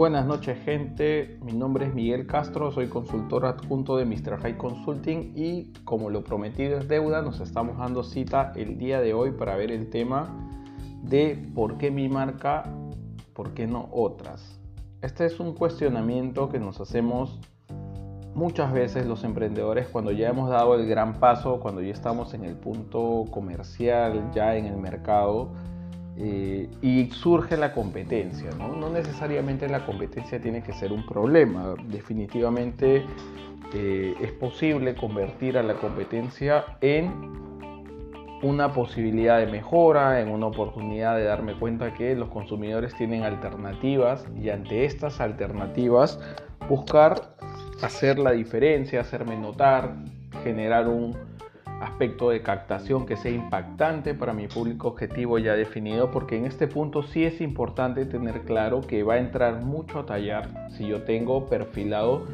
Buenas noches gente, mi nombre es Miguel Castro, soy consultor adjunto de Mr. High Consulting y como lo prometido es deuda, nos estamos dando cita el día de hoy para ver el tema de por qué mi marca, por qué no otras. Este es un cuestionamiento que nos hacemos muchas veces los emprendedores cuando ya hemos dado el gran paso, cuando ya estamos en el punto comercial, ya en el mercado eh, y surge la competencia. ¿no? ¿no? necesariamente la competencia tiene que ser un problema, definitivamente eh, es posible convertir a la competencia en una posibilidad de mejora, en una oportunidad de darme cuenta que los consumidores tienen alternativas y ante estas alternativas buscar hacer la diferencia, hacerme notar, generar un aspecto de captación que sea impactante para mi público objetivo ya definido, porque en este punto sí es importante tener claro que va a entrar mucho a tallar si yo tengo perfilado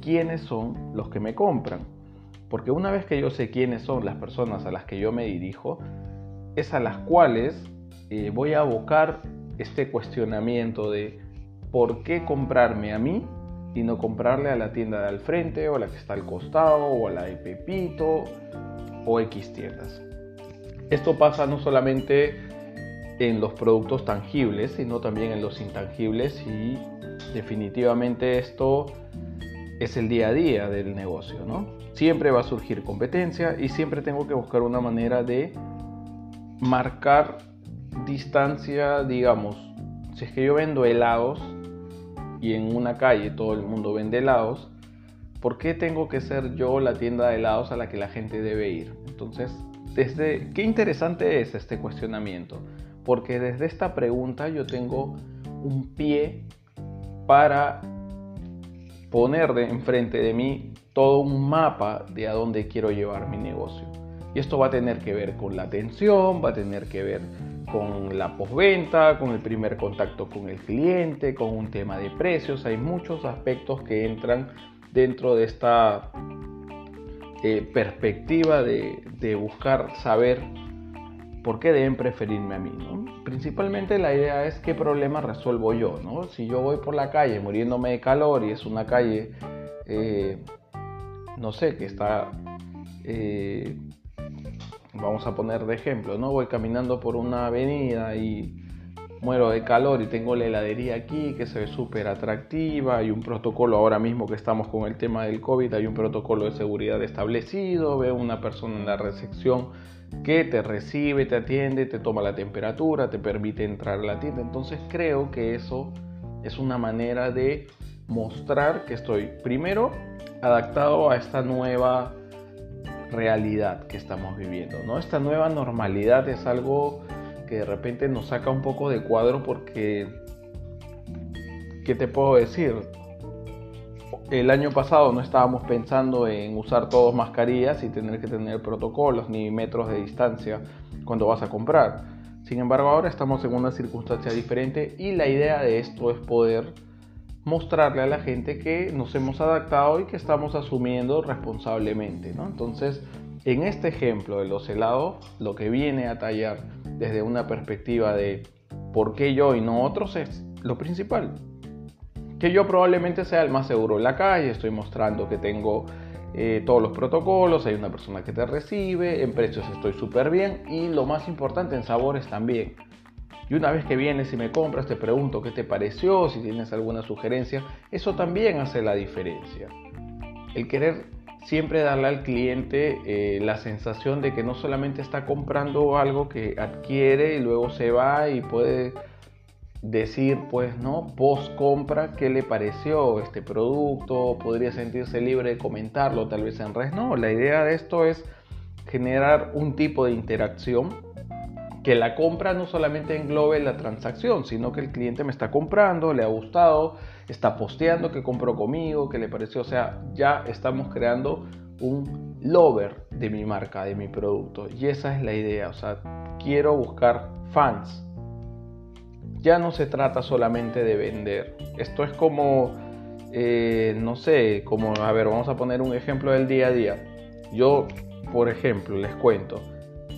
quiénes son los que me compran. Porque una vez que yo sé quiénes son las personas a las que yo me dirijo, es a las cuales eh, voy a abocar este cuestionamiento de por qué comprarme a mí y no comprarle a la tienda de al frente o a la que está al costado o a la de Pepito o X tiendas. Esto pasa no solamente en los productos tangibles, sino también en los intangibles y definitivamente esto es el día a día del negocio, ¿no? Siempre va a surgir competencia y siempre tengo que buscar una manera de marcar distancia, digamos, si es que yo vendo helados y en una calle todo el mundo vende helados, ¿por qué tengo que ser yo la tienda de helados a la que la gente debe ir? Entonces, desde qué interesante es este cuestionamiento, porque desde esta pregunta yo tengo un pie para poner de enfrente de mí todo un mapa de a dónde quiero llevar mi negocio. Y esto va a tener que ver con la atención, va a tener que ver con la postventa, con el primer contacto con el cliente, con un tema de precios. Hay muchos aspectos que entran dentro de esta eh, perspectiva de, buscar saber por qué deben preferirme a mí. Principalmente la idea es qué problema resuelvo yo. ¿no? Si yo voy por la calle muriéndome de calor y es una calle, eh, no sé, que está... Eh, vamos a poner de ejemplo, ¿no? Voy caminando por una avenida y muero de calor y tengo la heladería aquí que se ve súper atractiva, hay un protocolo ahora mismo que estamos con el tema del COVID, hay un protocolo de seguridad establecido, veo una persona en la recepción que te recibe, te atiende, te toma la temperatura, te permite entrar a la tienda, entonces creo que eso es una manera de mostrar que estoy primero adaptado a esta nueva realidad que estamos viviendo, ¿no? Esta nueva normalidad es algo que de repente nos saca un poco de cuadro porque, ¿qué te puedo decir? El año pasado no estábamos pensando en usar todos mascarillas y tener que tener protocolos ni metros de distancia cuando vas a comprar. Sin embargo, ahora estamos en una circunstancia diferente y la idea de esto es poder mostrarle a la gente que nos hemos adaptado y que estamos asumiendo responsablemente. ¿no? Entonces, en este ejemplo de los helados, lo que viene a tallar desde una perspectiva de por qué yo y no otros es lo principal. Que yo probablemente sea el más seguro en la calle, estoy mostrando que tengo eh, todos los protocolos, hay una persona que te recibe, en precios estoy súper bien y lo más importante en sabores también. Y una vez que vienes y me compras, te pregunto qué te pareció, si tienes alguna sugerencia, eso también hace la diferencia. El querer siempre darle al cliente eh, la sensación de que no solamente está comprando algo que adquiere y luego se va y puede decir pues no post compra qué le pareció este producto podría sentirse libre de comentarlo tal vez en redes no la idea de esto es generar un tipo de interacción que la compra no solamente englobe la transacción sino que el cliente me está comprando le ha gustado está posteando que compró conmigo, que le pareció, o sea, ya estamos creando un lover de mi marca, de mi producto. Y esa es la idea, o sea, quiero buscar fans. Ya no se trata solamente de vender. Esto es como, eh, no sé, como, a ver, vamos a poner un ejemplo del día a día. Yo, por ejemplo, les cuento,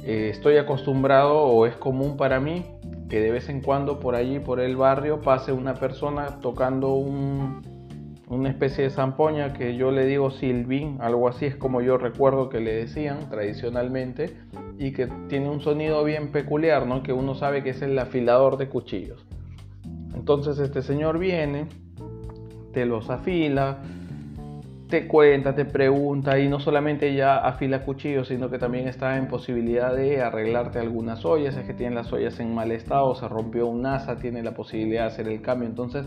eh, estoy acostumbrado o es común para mí que de vez en cuando por allí, por el barrio, pase una persona tocando una especie de zampoña que yo le digo silbín, algo así es como yo recuerdo que le decían tradicionalmente, y que tiene un sonido bien peculiar, ¿no? que uno sabe que es el afilador de cuchillos. Entonces este señor viene, te los afila, te cuenta, te pregunta y no solamente ya afila cuchillos, sino que también está en posibilidad de arreglarte algunas ollas, es que tiene las ollas en mal estado, se rompió un asa, tiene la posibilidad de hacer el cambio. Entonces,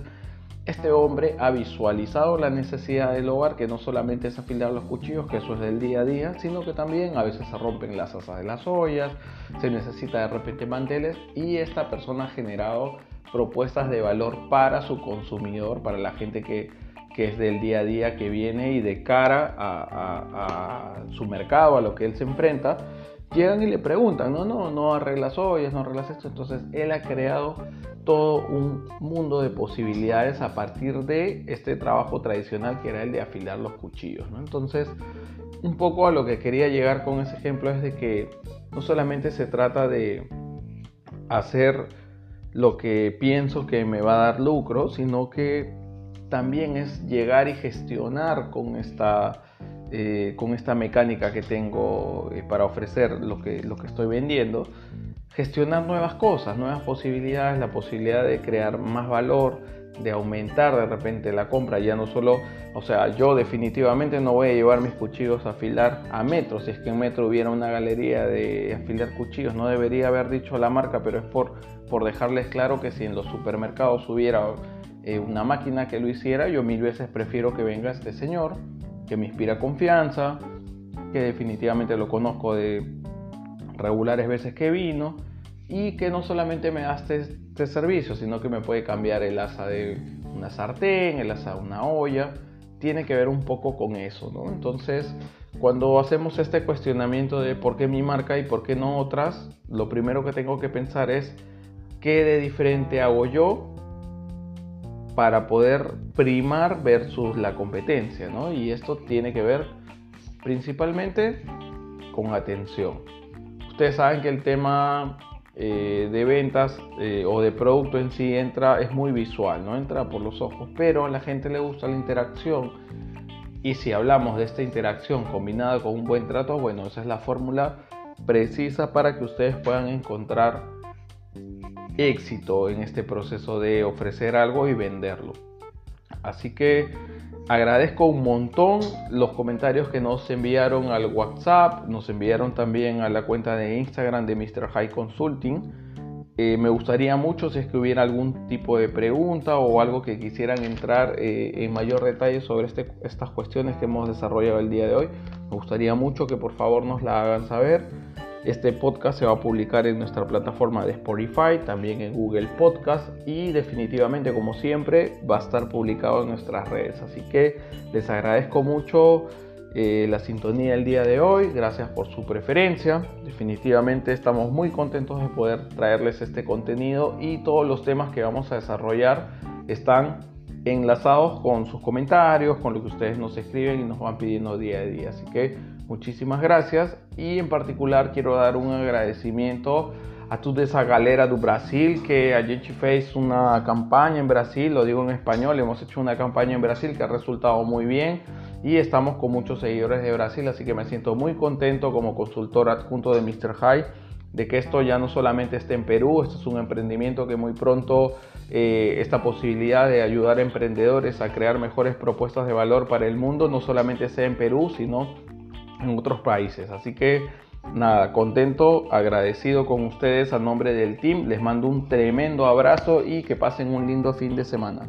este hombre ha visualizado la necesidad del hogar, que no solamente es afilar los cuchillos, que eso es del día a día, sino que también a veces se rompen las asas de las ollas, se necesita de repente manteles y esta persona ha generado propuestas de valor para su consumidor, para la gente que que es del día a día que viene y de cara a, su mercado, a lo que él se enfrenta, llegan y le preguntan, no, no, no arreglas ollas, no arreglas esto. Entonces él ha creado todo un mundo de posibilidades a partir de este trabajo tradicional que era el de afilar los cuchillos. Entonces, un poco a lo que quería llegar con ese ejemplo es de que no solamente se trata de hacer lo que pienso que me va a dar lucro, sino que también es llegar y gestionar con esta, eh, con esta mecánica que tengo eh, para ofrecer lo que, lo que estoy vendiendo, gestionar nuevas cosas, nuevas posibilidades, la posibilidad de crear más valor, de aumentar de repente la compra, ya no solo, o sea, yo definitivamente no voy a llevar mis cuchillos a afilar a Metro, si es que en Metro hubiera una galería de afilar cuchillos, no debería haber dicho la marca, pero es por, por dejarles claro que si en los supermercados hubiera eh, una máquina que lo hiciera, yo mil veces prefiero que venga este señor, que me inspira confianza, que definitivamente lo conozco de regulares veces que vino y que no solamente me da este, este, servicio, sino que me puede cambiar el asa de una sartén, el asa de una olla, tiene que ver un poco con eso, ¿no? Entonces, cuando hacemos este cuestionamiento de por qué mi marca y por qué no otras, lo primero que tengo que pensar es qué de diferente hago yo para poder primar versus la competencia, ¿no? Y esto tiene que ver principalmente con atención. Ustedes saben que el tema eh, de ventas eh, o de producto en sí entra, es muy visual, no entra por los ojos, pero a la gente le gusta la interacción. Y si hablamos de esta interacción combinada con un buen trato, bueno, esa es la fórmula precisa para que ustedes puedan encontrar éxito en este proceso de ofrecer algo y venderlo. Así que agradezco un montón los comentarios que nos enviaron al WhatsApp, nos enviaron también a la cuenta de Instagram de Mr. High Consulting. Eh, me gustaría mucho si es que hubiera algún tipo de pregunta o algo que quisieran entrar eh, en mayor detalle sobre este, estas cuestiones que hemos desarrollado el día de hoy. Me gustaría mucho que por favor nos la hagan saber. Este podcast se va a publicar en nuestra plataforma de Spotify, también en Google Podcast y definitivamente, como siempre, va a estar publicado en nuestras redes. Así que les agradezco mucho eh, la sintonía del día de hoy, gracias por su preferencia. Definitivamente estamos muy contentos de poder traerles este contenido y todos los temas que vamos a desarrollar están enlazados con sus comentarios, con lo que ustedes nos escriben y nos van pidiendo día a día. Así que muchísimas gracias y en particular quiero dar un agradecimiento a toda esa galera do Brasil que a gente una campaña en Brasil, lo digo en español, hemos hecho una campaña en Brasil que ha resultado muy bien y estamos con muchos seguidores de Brasil, así que me siento muy contento como consultor adjunto de Mr. High de que esto ya no solamente esté en Perú, esto es un emprendimiento que muy pronto eh, esta posibilidad de ayudar a emprendedores a crear mejores propuestas de valor para el mundo no solamente sea en Perú, sino en otros países. Así que nada, contento, agradecido con ustedes a nombre del team. Les mando un tremendo abrazo y que pasen un lindo fin de semana.